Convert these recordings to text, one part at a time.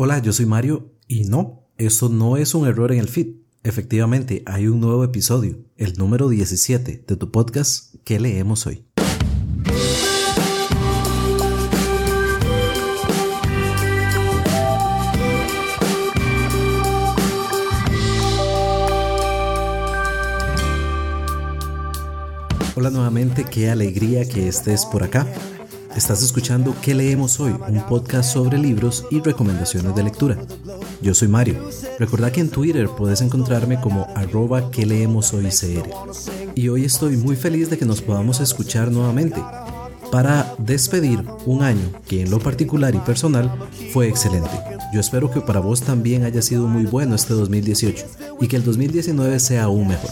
Hola, yo soy Mario y no, eso no es un error en el feed. Efectivamente, hay un nuevo episodio, el número 17 de tu podcast ¿Qué leemos hoy? Hola nuevamente, qué alegría que estés por acá. Estás escuchando ¿Qué leemos hoy? Un podcast sobre libros y recomendaciones de lectura. Yo soy Mario. Recuerda que en Twitter puedes encontrarme como arroba que leemos hoy CR. Y hoy estoy muy feliz de que nos podamos escuchar nuevamente para despedir un año que en lo particular y personal fue excelente. Yo espero que para vos también haya sido muy bueno este 2018 y que el 2019 sea aún mejor.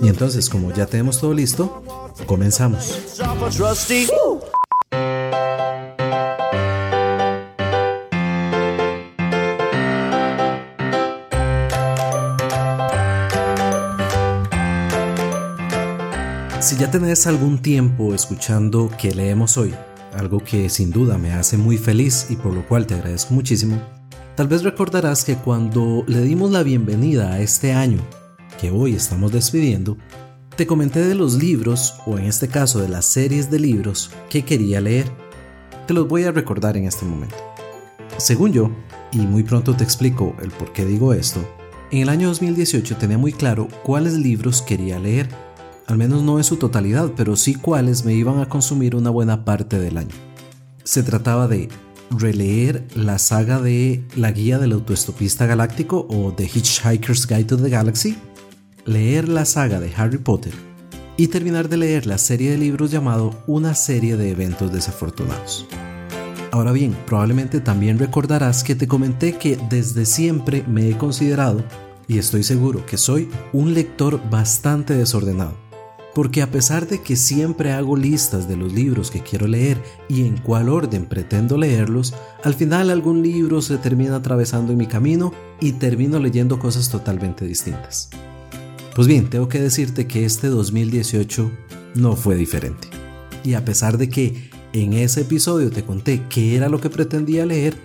Y entonces, como ya tenemos todo listo, comenzamos. Ya tenés algún tiempo escuchando que leemos hoy, algo que sin duda me hace muy feliz y por lo cual te agradezco muchísimo, tal vez recordarás que cuando le dimos la bienvenida a este año que hoy estamos despidiendo, te comenté de los libros, o en este caso de las series de libros, que quería leer. Te los voy a recordar en este momento. Según yo, y muy pronto te explico el por qué digo esto, en el año 2018 tenía muy claro cuáles libros quería leer al menos no en su totalidad, pero sí cuáles me iban a consumir una buena parte del año. Se trataba de releer la saga de La Guía del Autoestopista Galáctico o The Hitchhiker's Guide to the Galaxy, leer la saga de Harry Potter y terminar de leer la serie de libros llamado Una serie de eventos desafortunados. Ahora bien, probablemente también recordarás que te comenté que desde siempre me he considerado, y estoy seguro que soy, un lector bastante desordenado porque a pesar de que siempre hago listas de los libros que quiero leer y en cuál orden pretendo leerlos, al final algún libro se termina atravesando en mi camino y termino leyendo cosas totalmente distintas. Pues bien, tengo que decirte que este 2018 no fue diferente. Y a pesar de que en ese episodio te conté qué era lo que pretendía leer,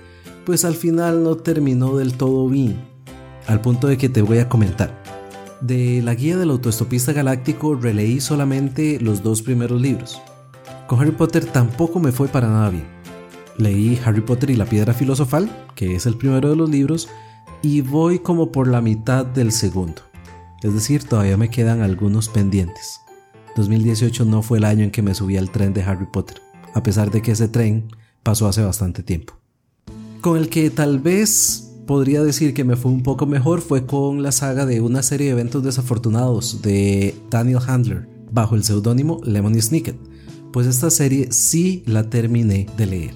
pues al final no terminó del todo bien, al punto de que te voy a comentar. De la guía del autoestopista galáctico releí solamente los dos primeros libros. Con Harry Potter tampoco me fue para nada bien. Leí Harry Potter y la piedra filosofal, que es el primero de los libros, y voy como por la mitad del segundo. Es decir, todavía me quedan algunos pendientes. 2018 no fue el año en que me subí al tren de Harry Potter, a pesar de que ese tren pasó hace bastante tiempo. Con el que tal vez podría decir que me fue un poco mejor fue con la saga de una serie de eventos desafortunados de Daniel Handler bajo el seudónimo Lemony Snicket, pues esta serie sí la terminé de leer.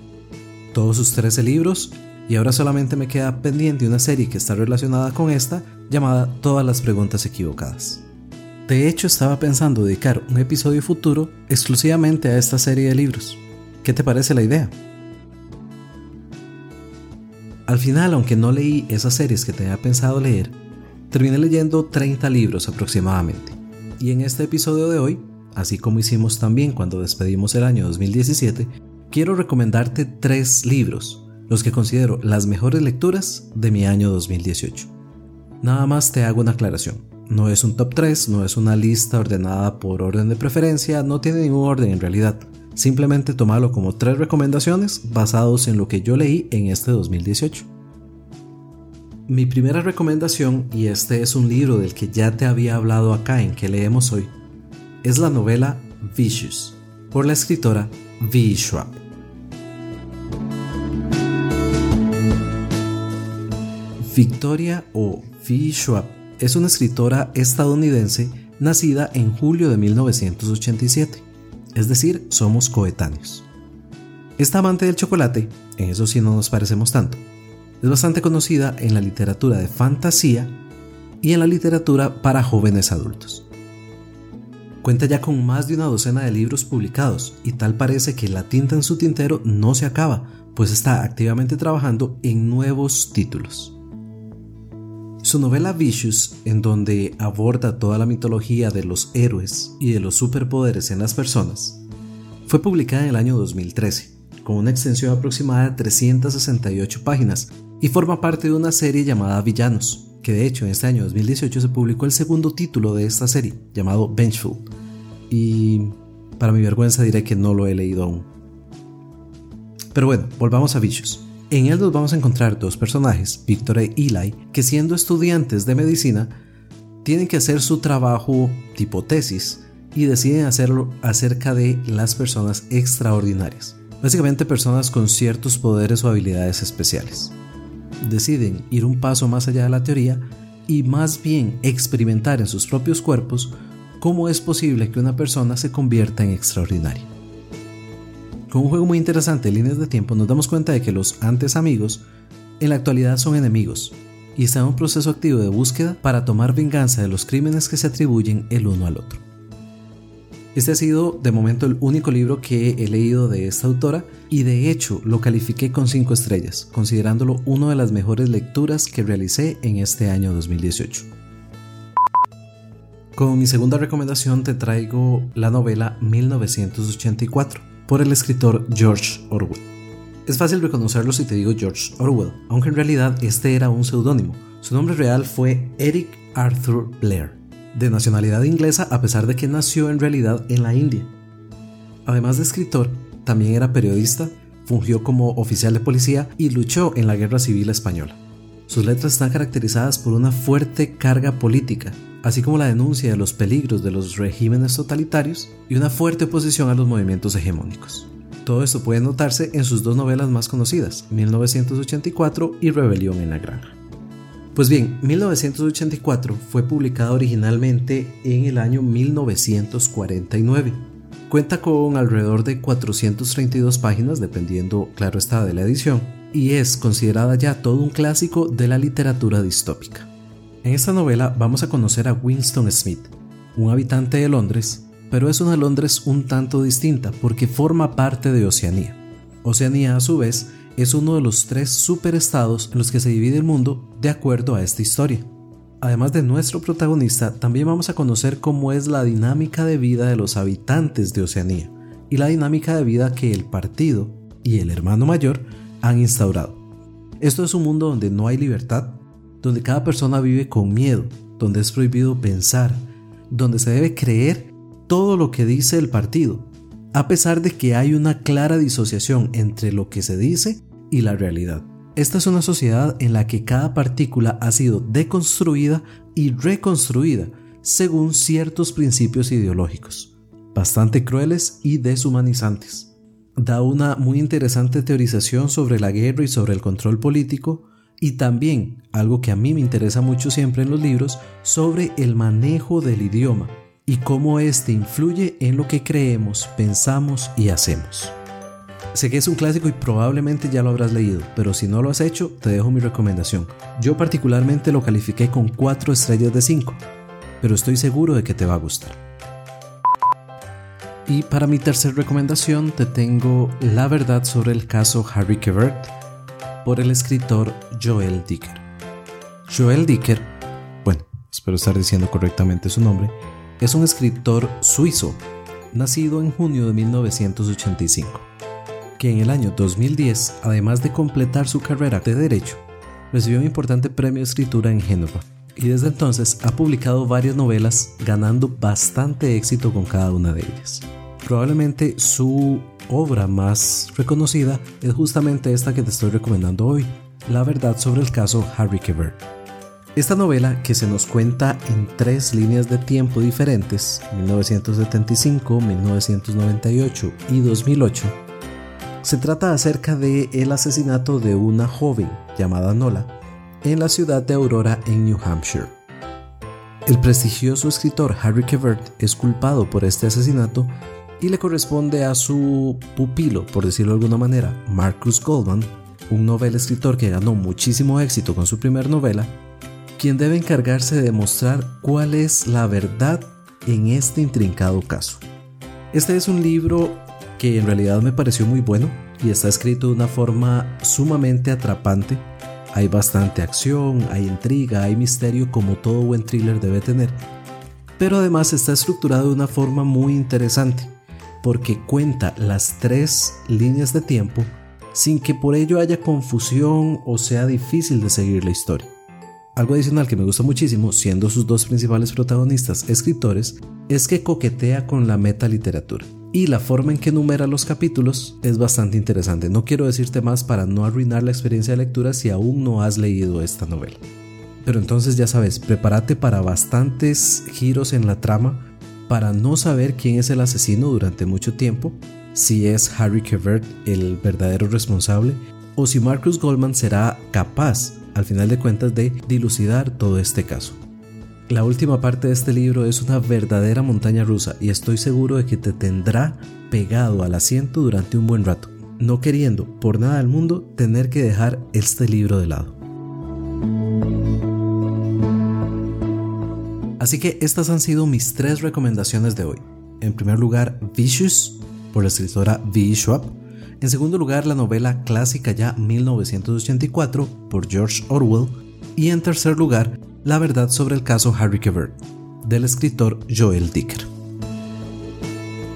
Todos sus 13 libros y ahora solamente me queda pendiente una serie que está relacionada con esta llamada Todas las preguntas equivocadas. De hecho estaba pensando dedicar un episodio futuro exclusivamente a esta serie de libros. ¿Qué te parece la idea? Al final, aunque no leí esas series que tenía pensado leer, terminé leyendo 30 libros aproximadamente. Y en este episodio de hoy, así como hicimos también cuando despedimos el año 2017, quiero recomendarte tres libros, los que considero las mejores lecturas de mi año 2018. Nada más te hago una aclaración. No es un top 3, no es una lista ordenada por orden de preferencia, no tiene ningún orden en realidad. Simplemente tomarlo como tres recomendaciones basados en lo que yo leí en este 2018. Mi primera recomendación, y este es un libro del que ya te había hablado acá en que leemos hoy, es la novela Vicious, por la escritora V. Schwab. Victoria o V. Schwab es una escritora estadounidense nacida en julio de 1987 es decir, somos coetáneos. Esta amante del chocolate, en eso sí no nos parecemos tanto, es bastante conocida en la literatura de fantasía y en la literatura para jóvenes adultos. Cuenta ya con más de una docena de libros publicados y tal parece que la tinta en su tintero no se acaba, pues está activamente trabajando en nuevos títulos. Su novela Vicious, en donde aborda toda la mitología de los héroes y de los superpoderes en las personas, fue publicada en el año 2013, con una extensión aproximada de 368 páginas, y forma parte de una serie llamada Villanos, que de hecho en este año 2018 se publicó el segundo título de esta serie, llamado Vengeful, y para mi vergüenza diré que no lo he leído aún. Pero bueno, volvamos a Vicious. En él nos vamos a encontrar dos personajes, Victor e Eli, que siendo estudiantes de medicina, tienen que hacer su trabajo tipo tesis y deciden hacerlo acerca de las personas extraordinarias. Básicamente personas con ciertos poderes o habilidades especiales. Deciden ir un paso más allá de la teoría y más bien experimentar en sus propios cuerpos cómo es posible que una persona se convierta en extraordinaria. Con un juego muy interesante de líneas de tiempo nos damos cuenta de que los antes amigos en la actualidad son enemigos y está en un proceso activo de búsqueda para tomar venganza de los crímenes que se atribuyen el uno al otro. Este ha sido de momento el único libro que he leído de esta autora y de hecho lo califiqué con 5 estrellas, considerándolo una de las mejores lecturas que realicé en este año 2018. Como mi segunda recomendación te traigo la novela 1984 por el escritor George Orwell. Es fácil reconocerlo si te digo George Orwell, aunque en realidad este era un seudónimo. Su nombre real fue Eric Arthur Blair, de nacionalidad inglesa a pesar de que nació en realidad en la India. Además de escritor, también era periodista, fungió como oficial de policía y luchó en la Guerra Civil Española. Sus letras están caracterizadas por una fuerte carga política, así como la denuncia de los peligros de los regímenes totalitarios y una fuerte oposición a los movimientos hegemónicos. Todo esto puede notarse en sus dos novelas más conocidas, 1984 y Rebelión en la Granja. Pues bien, 1984 fue publicada originalmente en el año 1949. Cuenta con alrededor de 432 páginas, dependiendo, claro está, de la edición, y es considerada ya todo un clásico de la literatura distópica. En esta novela vamos a conocer a Winston Smith, un habitante de Londres pero es una Londres un tanto distinta porque forma parte de Oceanía. Oceanía, a su vez, es uno de los tres superestados en los que se divide el mundo de acuerdo a esta historia. Además de nuestro protagonista, también vamos a conocer cómo es la dinámica de vida de los habitantes de Oceanía y la dinámica de vida que el partido y el hermano mayor han instaurado. Esto es un mundo donde no hay libertad, donde cada persona vive con miedo, donde es prohibido pensar, donde se debe creer todo lo que dice el partido, a pesar de que hay una clara disociación entre lo que se dice y la realidad. Esta es una sociedad en la que cada partícula ha sido deconstruida y reconstruida según ciertos principios ideológicos, bastante crueles y deshumanizantes. Da una muy interesante teorización sobre la guerra y sobre el control político, y también, algo que a mí me interesa mucho siempre en los libros, sobre el manejo del idioma, y cómo éste influye en lo que creemos, pensamos y hacemos. Sé que es un clásico y probablemente ya lo habrás leído, pero si no lo has hecho, te dejo mi recomendación. Yo particularmente lo califiqué con 4 estrellas de 5, pero estoy seguro de que te va a gustar. Y para mi tercera recomendación te tengo La verdad sobre el caso Harry Quebert por el escritor Joel Dicker. Joel Dicker, bueno, espero estar diciendo correctamente su nombre, es un escritor suizo, nacido en junio de 1985, que en el año 2010, además de completar su carrera de Derecho, recibió un importante premio de escritura en Génova y desde entonces ha publicado varias novelas ganando bastante éxito con cada una de ellas. Probablemente su obra más reconocida es justamente esta que te estoy recomendando hoy, La verdad sobre el caso Harry Quebert. Esta novela, que se nos cuenta en tres líneas de tiempo diferentes, 1975, 1998 y 2008, se trata acerca de el asesinato de una joven llamada Nola en la ciudad de Aurora en New Hampshire. El prestigioso escritor Harry Quebert es culpado por este asesinato y le corresponde a su pupilo, por decirlo de alguna manera, Marcus Goldman, un novel escritor que ganó muchísimo éxito con su primera novela, quien debe encargarse de demostrar cuál es la verdad en este intrincado caso. Este es un libro que en realidad me pareció muy bueno y está escrito de una forma sumamente atrapante. Hay bastante acción, hay intriga, hay misterio como todo buen thriller debe tener. Pero además está estructurado de una forma muy interesante porque cuenta las tres líneas de tiempo sin que por ello haya confusión o sea difícil de seguir la historia. Algo adicional que me gusta muchísimo, siendo sus dos principales protagonistas escritores, es que coquetea con la metaliteratura. Y la forma en que numera los capítulos es bastante interesante. No quiero decirte más para no arruinar la experiencia de lectura si aún no has leído esta novela. Pero entonces ya sabes, prepárate para bastantes giros en la trama, para no saber quién es el asesino durante mucho tiempo, si es Harry Kevert el verdadero responsable, o si Marcus Goldman será capaz al final de cuentas de dilucidar todo este caso. La última parte de este libro es una verdadera montaña rusa y estoy seguro de que te tendrá pegado al asiento durante un buen rato, no queriendo por nada del mundo tener que dejar este libro de lado. Así que estas han sido mis tres recomendaciones de hoy. En primer lugar, Vicious, por la escritora V. Schwab. En segundo lugar, la novela clásica ya 1984 por George Orwell. Y en tercer lugar, La verdad sobre el caso Harry Quebert, del escritor Joel Dicker.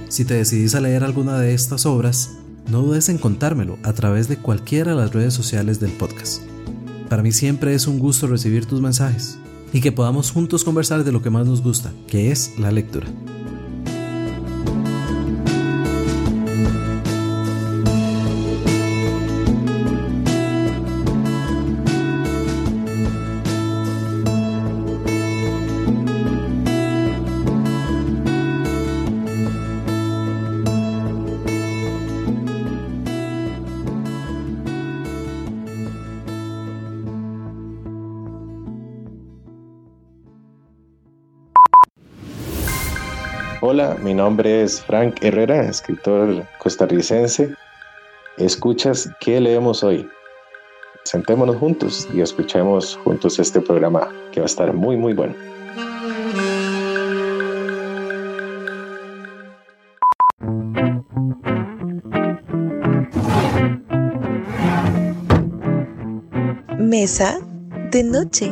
Si te decidís a leer alguna de estas obras, no dudes en contármelo a través de cualquiera de las redes sociales del podcast. Para mí siempre es un gusto recibir tus mensajes y que podamos juntos conversar de lo que más nos gusta, que es la lectura. Hola, mi nombre es Frank Herrera, escritor costarricense. Escuchas ¿Qué leemos hoy? Sentémonos juntos y escuchemos juntos este programa que va a estar muy, muy bueno. Mesa de noche.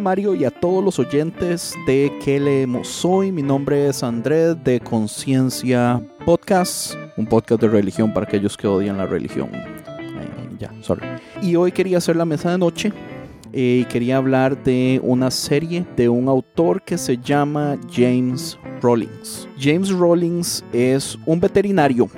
Mario y a todos los oyentes de ¿Qué leemos hoy? Mi nombre es Andrés de Conciencia Podcast, un podcast de religión para aquellos que odian la religión. Eh, ya. Y hoy quería hacer la mesa de noche eh, y quería hablar de una serie de un autor que se llama James Rawlings. James Rawlings es un veterinario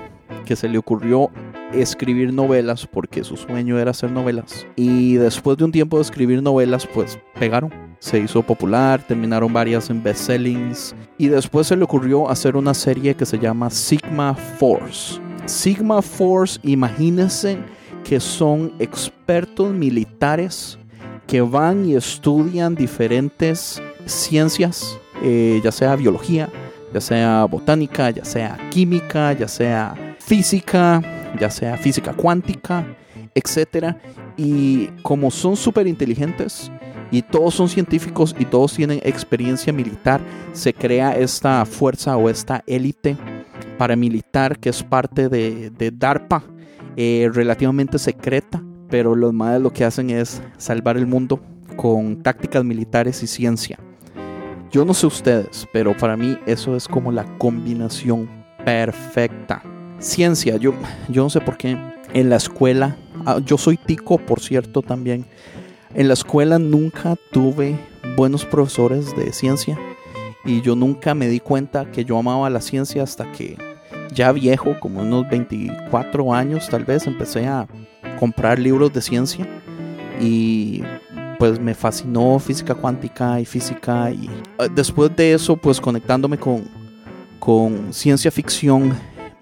que se le ocurrió escribir novelas porque su sueño era hacer novelas. Y después de un tiempo de escribir novelas, pues pegaron. Se hizo popular, terminaron varias en bestsellings. Y después se le ocurrió hacer una serie que se llama Sigma Force. Sigma Force, imagínense que son expertos militares que van y estudian diferentes ciencias, eh, ya sea biología, ya sea botánica, ya sea química, ya sea física, ya sea física cuántica, etc. Y como son súper inteligentes y todos son científicos y todos tienen experiencia militar, se crea esta fuerza o esta élite paramilitar que es parte de, DARPA, eh, relativamente secreta, pero los madres lo que hacen es salvar el mundo con tácticas militares y ciencia. Yo no sé ustedes, pero para mí eso es como la combinación perfecta ciencia. Yo, yo no sé por qué en la escuela, ah, yo soy tico, por cierto, también. En la escuela nunca tuve buenos profesores de ciencia y yo nunca me di cuenta que yo amaba la ciencia hasta que ya viejo, como unos 24 años tal vez, empecé a comprar libros de ciencia y pues me fascinó física cuántica y física y ah, después de eso pues conectándome con, con ciencia ficción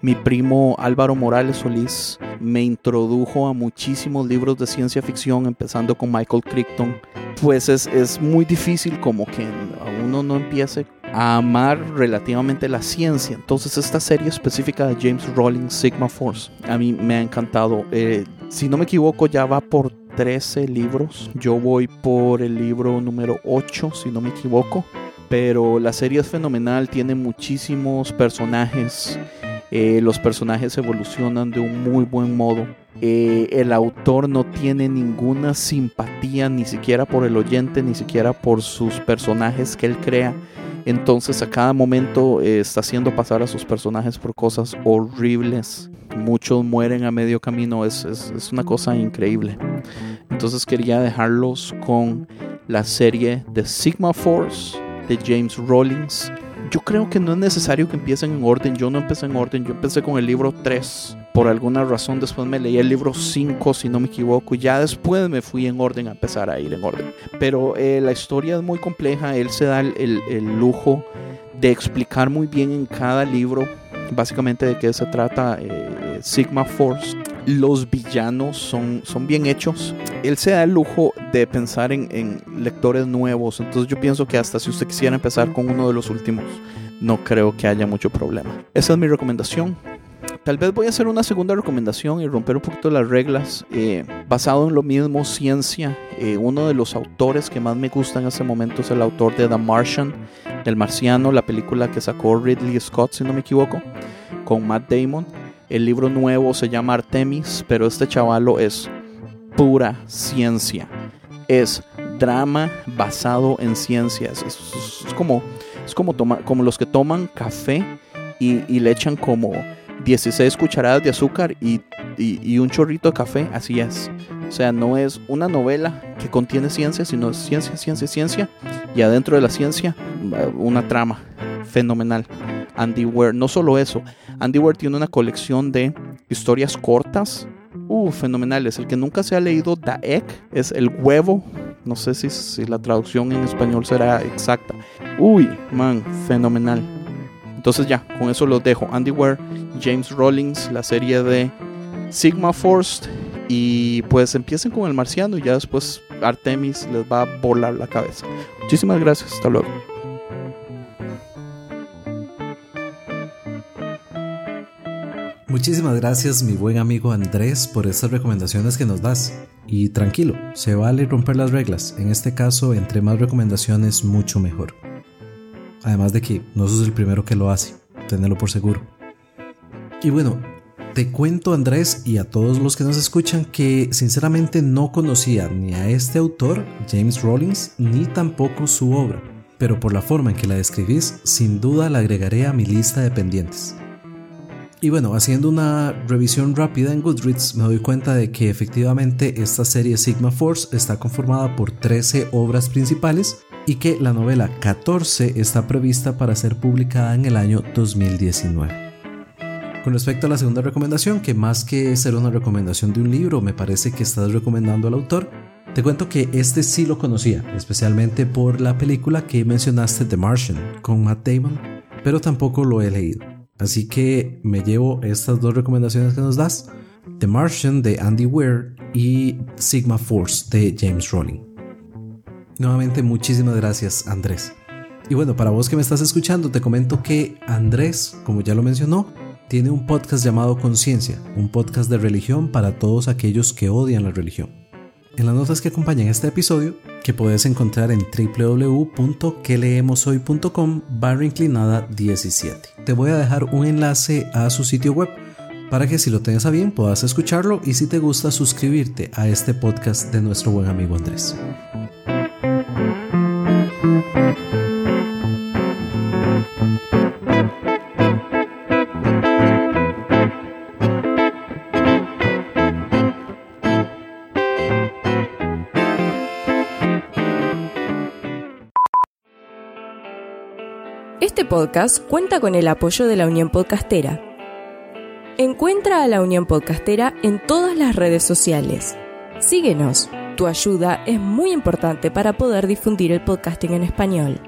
mi primo Álvaro Morales Solís me introdujo a muchísimos libros de ciencia ficción, empezando con Michael Crichton. Pues es, es muy difícil como que uno no empiece a amar relativamente la ciencia. Entonces esta serie específica de James Rowling, Sigma Force, a mí me ha encantado. Eh, si no me equivoco, ya va por 13 libros. Yo voy por el libro número 8, si no me equivoco. Pero la serie es fenomenal, tiene muchísimos personajes eh, los personajes evolucionan de un muy buen modo. Eh, el autor no tiene ninguna simpatía ni siquiera por el oyente, ni siquiera por sus personajes que él crea. Entonces a cada momento eh, está haciendo pasar a sus personajes por cosas horribles. Muchos mueren a medio camino, es, es una cosa increíble. Entonces quería dejarlos con la serie de Sigma Force de James Rollins. Yo creo que no es necesario que empiecen en orden. Yo no empecé en orden, yo empecé con el libro 3. Por alguna razón después me leí el libro 5, si no me equivoco, y ya después me fui en orden a empezar a ir en orden. Pero eh, la historia es muy compleja, él se da el, el lujo de explicar muy bien en cada libro básicamente de qué se trata eh, Sigma Force. Los villanos son, son bien hechos. Él se da el lujo de pensar en, lectores nuevos. Entonces yo pienso que hasta si usted quisiera empezar con uno de los últimos, no creo que haya mucho problema. Esa es mi recomendación. Tal vez voy a hacer una segunda recomendación y romper un poquito las reglas. Eh, basado en lo mismo, ciencia. Eh, uno de los autores que más me gusta en ese momento es el autor de The Martian, del Marciano, la película que sacó Ridley Scott, si no me equivoco, con Matt Damon. El libro nuevo se llama Artemis, pero este chavalo es pura ciencia. Es drama basado en ciencias. Es, como, es como, como los que toman café y, y le echan como 16 cucharadas de azúcar y, un chorrito de café, así es. O sea, no es una novela que contiene ciencia, sino ciencia, ciencia, ciencia. Y adentro de la ciencia, una trama fenomenal. Andy Weir, no solo eso, Andy Weir tiene una colección de historias cortas, uh, fenomenales. El que nunca se ha leído The Egg es el huevo. No sé si, si la traducción en español será exacta. Uy, man, fenomenal. Entonces ya, con eso los dejo. Andy Ware, James Rollins, la serie de Sigma Force. Y pues empiecen con el marciano y ya después Artemis les va a volar la cabeza. Muchísimas gracias, hasta luego. Muchísimas gracias mi buen amigo Andrés por estas recomendaciones que nos das. Y tranquilo, se vale romper las reglas. En este caso, entre más recomendaciones, mucho mejor. Además de que no sos el primero que lo hace, tenerlo por seguro. Y bueno, te cuento Andrés y a todos los que nos escuchan que sinceramente no conocía ni a este autor, James Rollins, ni tampoco su obra, pero por la forma en que la describís, sin duda la agregaré a mi lista de pendientes. Y bueno, haciendo una revisión rápida en Goodreads me doy cuenta de que efectivamente esta serie Sigma Force está conformada por 13 obras principales y que la novela 14 está prevista para ser publicada en el año 2019. Con respecto a la segunda recomendación, que más que ser una recomendación de un libro, me parece que estás recomendando al autor, te cuento que este sí lo conocía, especialmente por la película que mencionaste, The Martian, con Matt Damon, pero tampoco lo he leído. Así que me llevo estas dos recomendaciones que nos das, The Martian de Andy Weir y Sigma Force de James Rowling. Nuevamente muchísimas gracias Andrés. Y bueno, para vos que me estás escuchando, te comento que Andrés, como ya lo mencionó, tiene un podcast llamado Conciencia, un podcast de religión para todos aquellos que odian la religión. En las notas que acompañan este episodio, que puedes encontrar en www.queleemoshoy.com barra inclinada 17. Te voy a dejar un enlace a su sitio web para que si lo tengas a bien puedas escucharlo y si te gusta suscribirte a este podcast de nuestro buen amigo Andrés. Podcast cuenta con el apoyo de la Unión Podcastera. Encuentra a la Unión Podcastera en todas las redes sociales. Síguenos tu ayuda es muy importante para poder difundir el podcasting en español.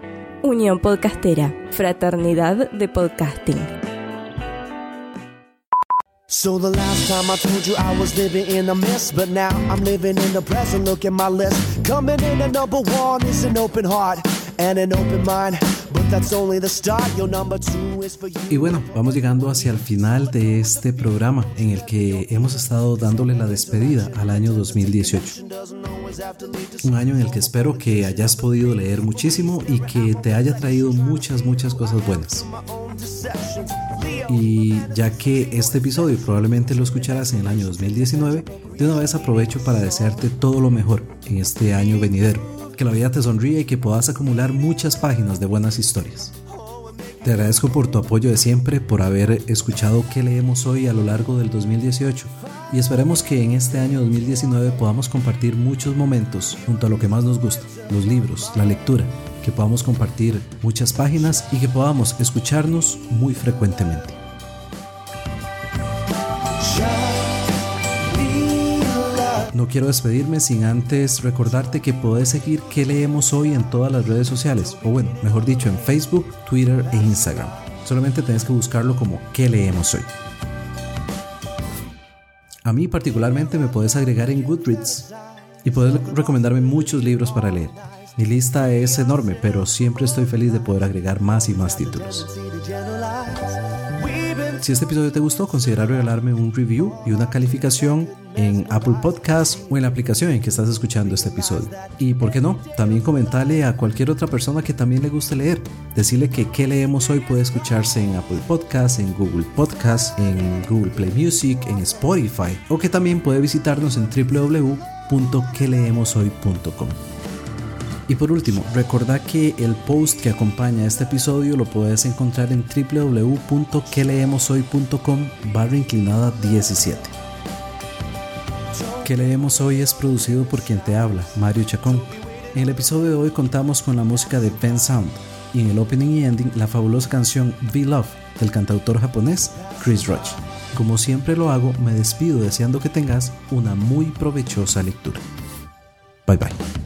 Unión Podcastera, Fraternidad de Podcasting. So the last time I told you I was living in a mess, but now I'm living in the present. Look at my list. Coming in at number one is an open heart and an open mind. Y bueno, vamos llegando hacia el final de este programa en el que hemos estado dándole la despedida al año 2018. Un año en el que espero que hayas podido leer muchísimo y que te haya traído muchas, muchas cosas buenas. Y ya que este episodio probablemente lo escucharás en el año 2019, de una vez aprovecho para desearte todo lo mejor en este año venidero. Que la vida te sonríe y que puedas acumular muchas páginas de buenas historias. Te agradezco por tu apoyo de siempre, por haber escuchado qué leemos hoy a lo largo del 2018 y esperemos que en este año 2019 podamos compartir muchos momentos junto a lo que más nos gusta, los libros, la lectura, que podamos compartir muchas páginas y que podamos escucharnos muy frecuentemente. Quiero despedirme sin antes recordarte que podés seguir qué leemos hoy en todas las redes sociales, o bueno, mejor dicho, en Facebook, Twitter e Instagram. Solamente tenés que buscarlo como qué leemos hoy. A mí particularmente me puedes agregar en Goodreads y puedes recomendarme muchos libros para leer. Mi lista es enorme, pero siempre estoy feliz de poder agregar más y más títulos. Si este episodio te gustó, considera regalarme un review y una calificación en Apple Podcasts o en la aplicación en que estás escuchando este episodio. Y por qué no, también comentarle a cualquier otra persona que también le guste leer. Decirle que qué leemos hoy puede escucharse en Apple Podcasts, en Google Podcasts, en Google Play Music, en Spotify o que también puede visitarnos en www.queleemoshoy.com. Y por último, recordad que el post que acompaña este episodio lo puedes encontrar en www.queleemoshoy.com barra inclinada 17. Que leemos hoy es producido por quien te habla, Mario Chacón. En el episodio de hoy contamos con la música de Ben Sound y en el opening y ending la fabulosa canción Be Love del cantautor japonés Chris Roach. Como siempre lo hago, me despido deseando que tengas una muy provechosa lectura. Bye bye.